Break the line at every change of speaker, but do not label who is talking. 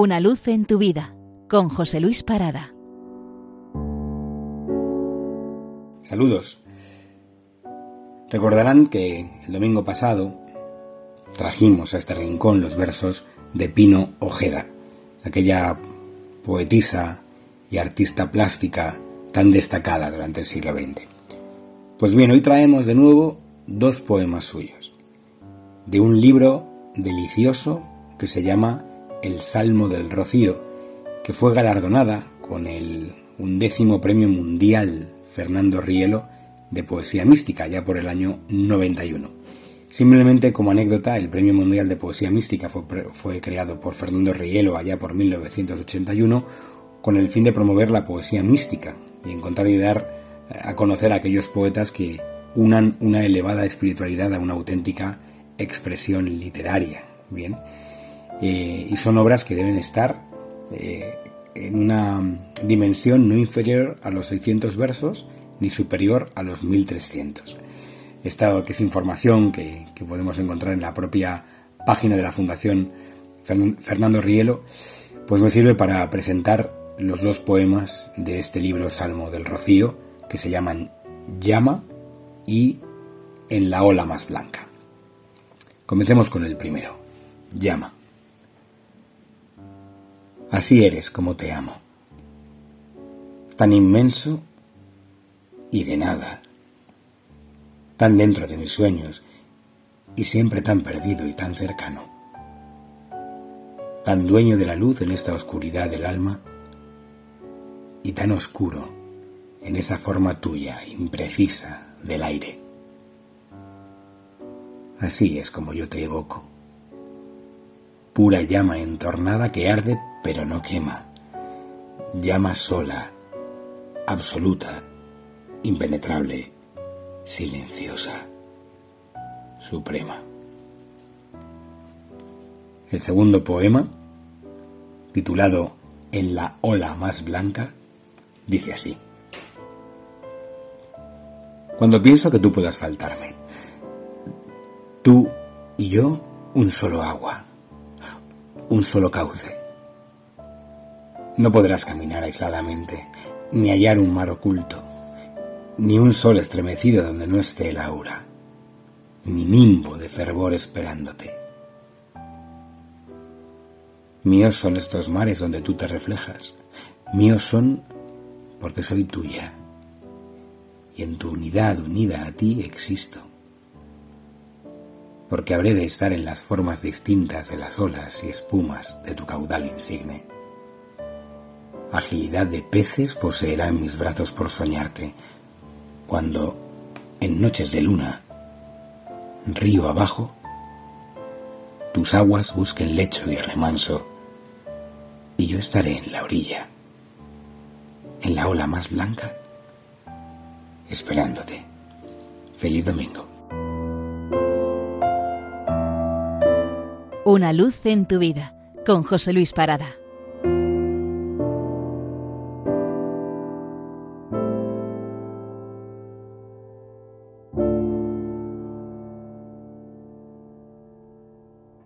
Una luz en tu vida con José Luis Parada.
Saludos. Recordarán que el domingo pasado trajimos a este rincón los versos de Pino Ojeda, aquella poetisa y artista plástica tan destacada durante el siglo XX. Pues bien, hoy traemos de nuevo dos poemas suyos, de un libro delicioso que se llama El Salmo del Rocío, que fue galardonada con el undécimo premio mundial Fernando Rielo de poesía mística ya por el año 91. Simplemente como anécdota, el Premio Mundial de Poesía Mística fue, creado por Fernando Rielo allá por 1981 con el fin de promover la poesía mística y encontrar y dar a conocer a aquellos poetas que unan una elevada espiritualidad a una auténtica expresión literaria. Bien, y son obras que deben estar eh, en una dimensión no inferior a los 600 versos ni superior a los 1300. Esta que es información que, que podemos encontrar en la propia página de la Fundación Fernando Rielo, pues me sirve para presentar los dos poemas de este libro Salmo del Rocío, que se llaman Llama y En la ola más blanca. Comencemos con el primero. Llama. Así eres como te amo. Tan inmenso y de nada. Tan dentro de mis sueños y siempre tan perdido y tan cercano. Tan dueño de la luz en esta oscuridad del alma y tan oscuro en esa forma tuya, imprecisa, del aire. Así es como yo te evoco. Pura llama entornada que arde pero no quema. Llama sola, absoluta, impenetrable, silenciosa, suprema. El segundo poema, titulado En la ola más blanca, dice así. Cuando pienso que tú puedas faltarme, tú y yo un solo agua, un solo cauce. No podrás caminar aisladamente, ni hallar un mar oculto, ni un sol estremecido donde no esté el aura, ni nimbo de fervor esperándote. Míos son estos mares donde tú te reflejas, míos son porque soy tuya, y en tu unidad unida a ti existo, porque habré de estar en las formas distintas de las olas y espumas de tu caudal insigne. Agilidad de peces poseerá en mis brazos por soñarte, cuando, en noches de luna, río abajo, tus aguas busquen lecho y remanso, y yo estaré en la orilla en la ola más blanca, esperándote. Feliz domingo.
Una luz en tu vida, con José Luis Parada.